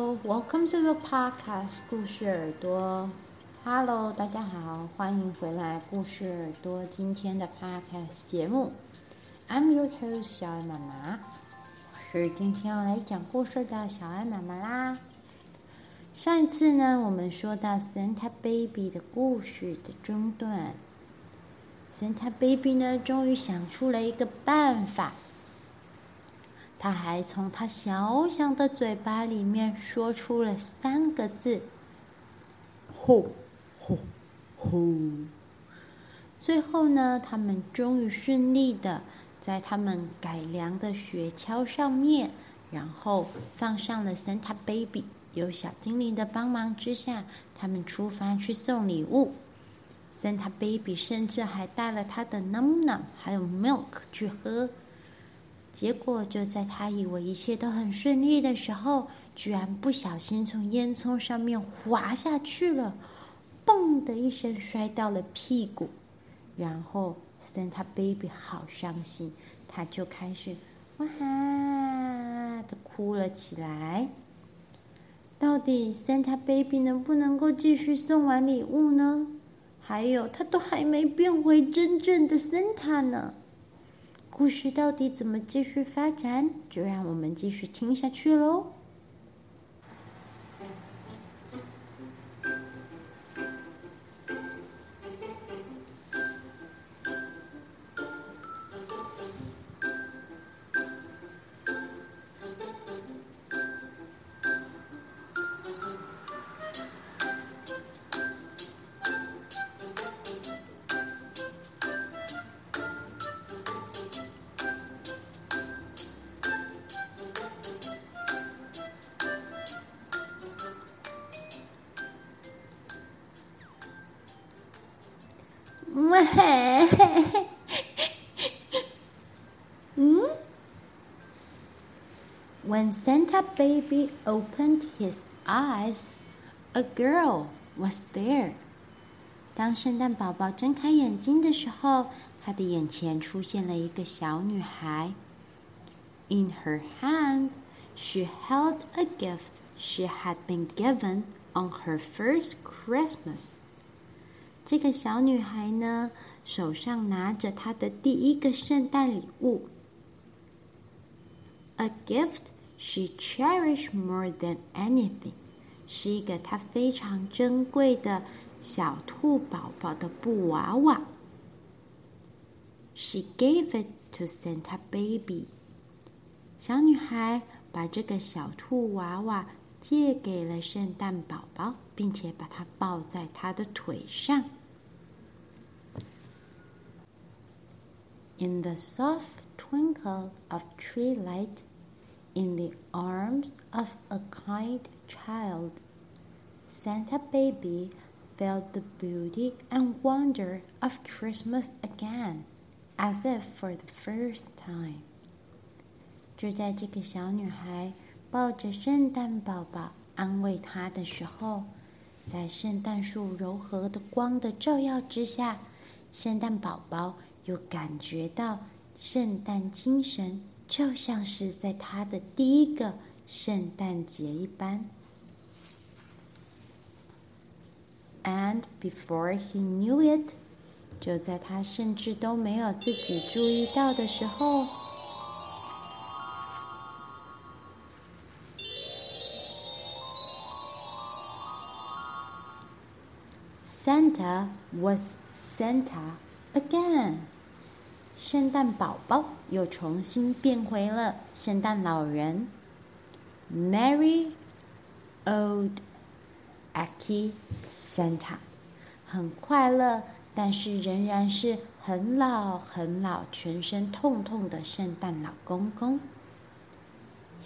Hello, welcome to the podcast 故事耳朵。Hello，大家好，欢迎回来故事耳朵今天的 podcast 节目。I'm your host 小爱妈妈，是今天要来讲故事的小爱妈妈啦。上一次呢，我们说到 Santa Baby 的故事的中段，Santa Baby 呢，终于想出了一个办法。他还从他小小的嘴巴里面说出了三个字：“呼，呼，呼。”最后呢，他们终于顺利的在他们改良的雪橇上面，然后放上了 Santa Baby。有小精灵的帮忙之下，他们出发去送礼物。Santa Baby 甚至还带了他的 Num Num 还有 Milk 去喝。结果就在他以为一切都很顺利的时候，居然不小心从烟囱上面滑下去了，嘣的一声摔到了屁股，然后 Santa Baby 好伤心，他就开始哇哈的哭了起来。到底 Santa Baby 能不能够继续送完礼物呢？还有，他都还没变回真正的 Santa 呢。故事到底怎么继续发展？就让我们继续听下去喽。When Santa Baby opened his eyes, a girl was there. 当圣诞宝宝睁开眼睛的时候，他的眼前出现了一个小女孩。In her hand, she held a gift she had been given on her first Christmas. 这个小女孩呢，手上拿着她的第一个圣诞礼物，a gift she cherished more than anything，是一个她非常珍贵的小兔宝宝的布娃娃。She gave it to Santa Baby。小女孩把这个小兔娃娃借给了圣诞宝宝，并且把它抱在她的腿上。in the soft twinkle of tree light, in the arms of a kind child, Santa Baby felt the beauty and wonder of Christmas again, as if for the first time. 就在这个小女孩抱着圣诞宝宝安慰她的时候，在圣诞树柔和的光的照耀之下，圣诞宝宝又感觉到圣诞精神， 就像是在他的第一个圣诞节一般。And before he knew it，就在他甚至都没有自己注意到的时候，Santa was Santa again。 圣诞宝宝又重新变回了圣诞老人。Merry old Aki Santa，很快乐，但是仍然是很老很老、全身痛痛的圣诞老公公。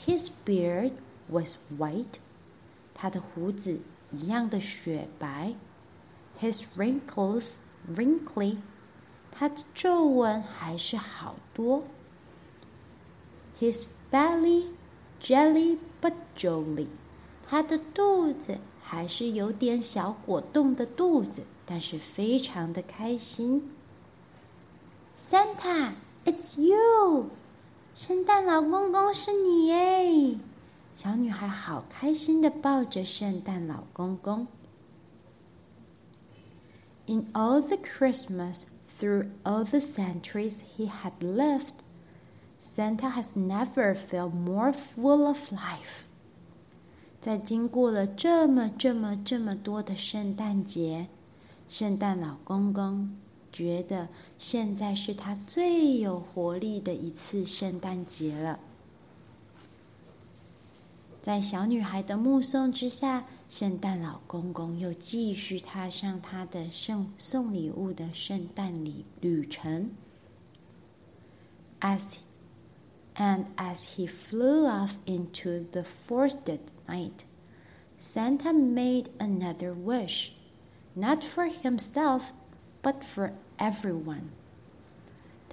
His beard was white，他的胡子一样的雪白。His wrinkles wrinkly。他的皱纹还是好多。His belly jelly but jolly，他的肚子还是有点小果冻的肚子，但是非常的开心。Santa，it's you，圣诞老公公是你耶 小女孩好开心的抱着圣诞老公公。In all the Christmas through all the centuries he had lived, Santa has never felt more full of life. 在经过了这么这么这么多的圣诞节，圣诞老公公觉得现在是他最有活力的一次圣诞节了。 在小女孩的目送之下，圣诞老公公又继续踏上他的送送礼物的圣诞礼旅程。As and as he flew off into the frosted night, Santa made another wish, not for himself, but for everyone.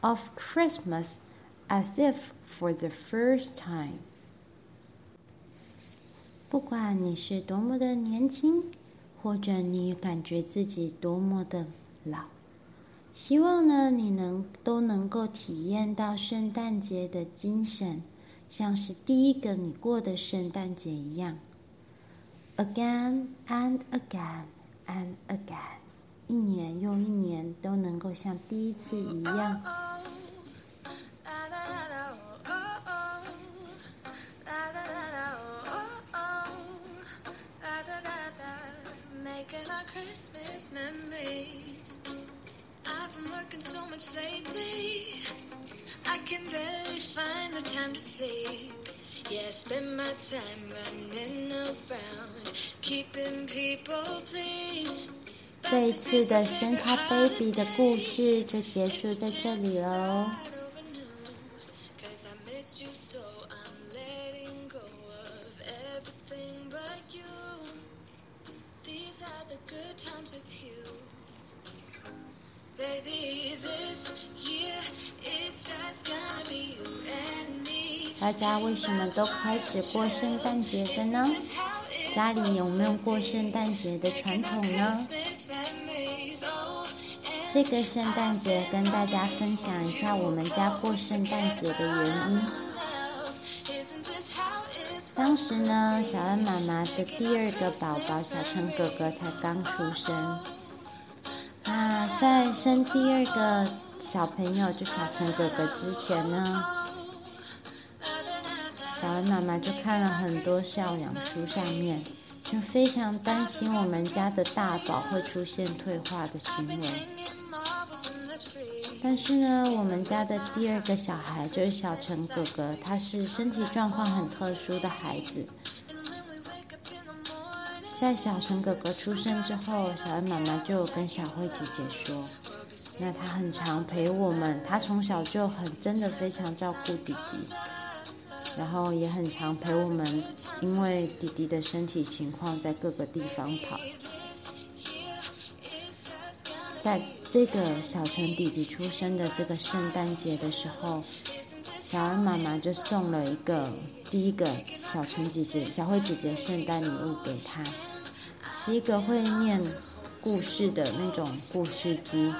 of Christmas as if for the first time。不管你是多么的年轻，或者你感觉自己多么的老，希望呢你能都能够体验到圣诞节的精神，像是第一个你过的圣诞节一样。Again and again and again，一年又一年都能够像第一次一样。 memories. I've been working so much lately. I can barely find the time to sleep. Yeah, I spend my time running around, keeping people pleased. 这一次的 Santa Baby 的故事就结束在这里喽。 大家为什么都开始过圣诞节的呢？家里有没有过圣诞节的传统呢？这个圣诞节跟大家分享一下我们家过圣诞节的原因。当时呢，小恩妈妈的第二个宝宝小陈哥哥才刚出生。那在生第二个小朋友就小陈哥哥之前呢，小恩妈妈就看了很多教养书，上面就非常担心我们家的大宝会出现退化的行为。但是呢，我们家的第二个小孩就是小陈哥哥，他是身体状况很特殊的孩子。在小陈哥哥出生之后，小恩妈妈就跟小慧姐姐说：“那他很常陪我们，他从小就很真的非常照顾弟弟，然后也很常陪我们，因为弟弟的身体情况在各个地方跑。在这个小陈弟弟出生的这个圣诞节的时候，小恩妈妈就送了一个第一个小陈姐姐、小慧姐姐圣诞礼物给他。”是一个会念故事的那种故事机，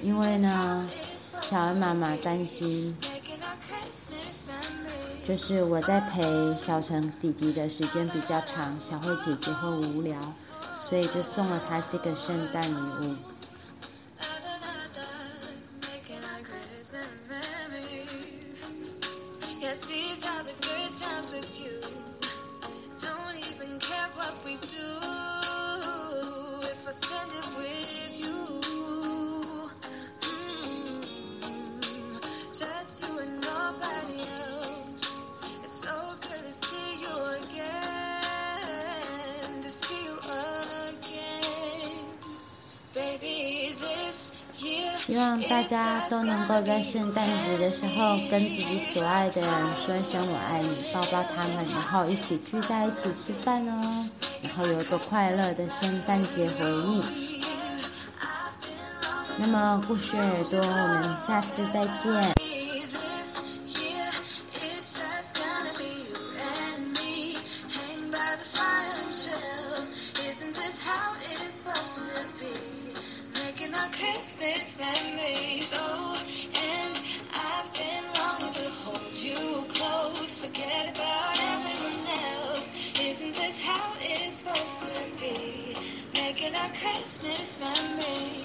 因为呢，小恩妈妈担心，就是我在陪小陈弟弟的时间比较长，小慧姐姐会无聊，所以就送了她这个圣诞礼物。希望大家都能够在圣诞节的时候跟自己所爱的人说一声“我爱你”，抱抱他们，然后一起聚在一起吃饭哦，然后有个快乐的圣诞节回忆。那么，故事耳朵，我们下次再见。Christmas memories. Oh, and I've been longing to hold you close. Forget about everyone else. Isn't this how it is supposed to be? Making our Christmas memories.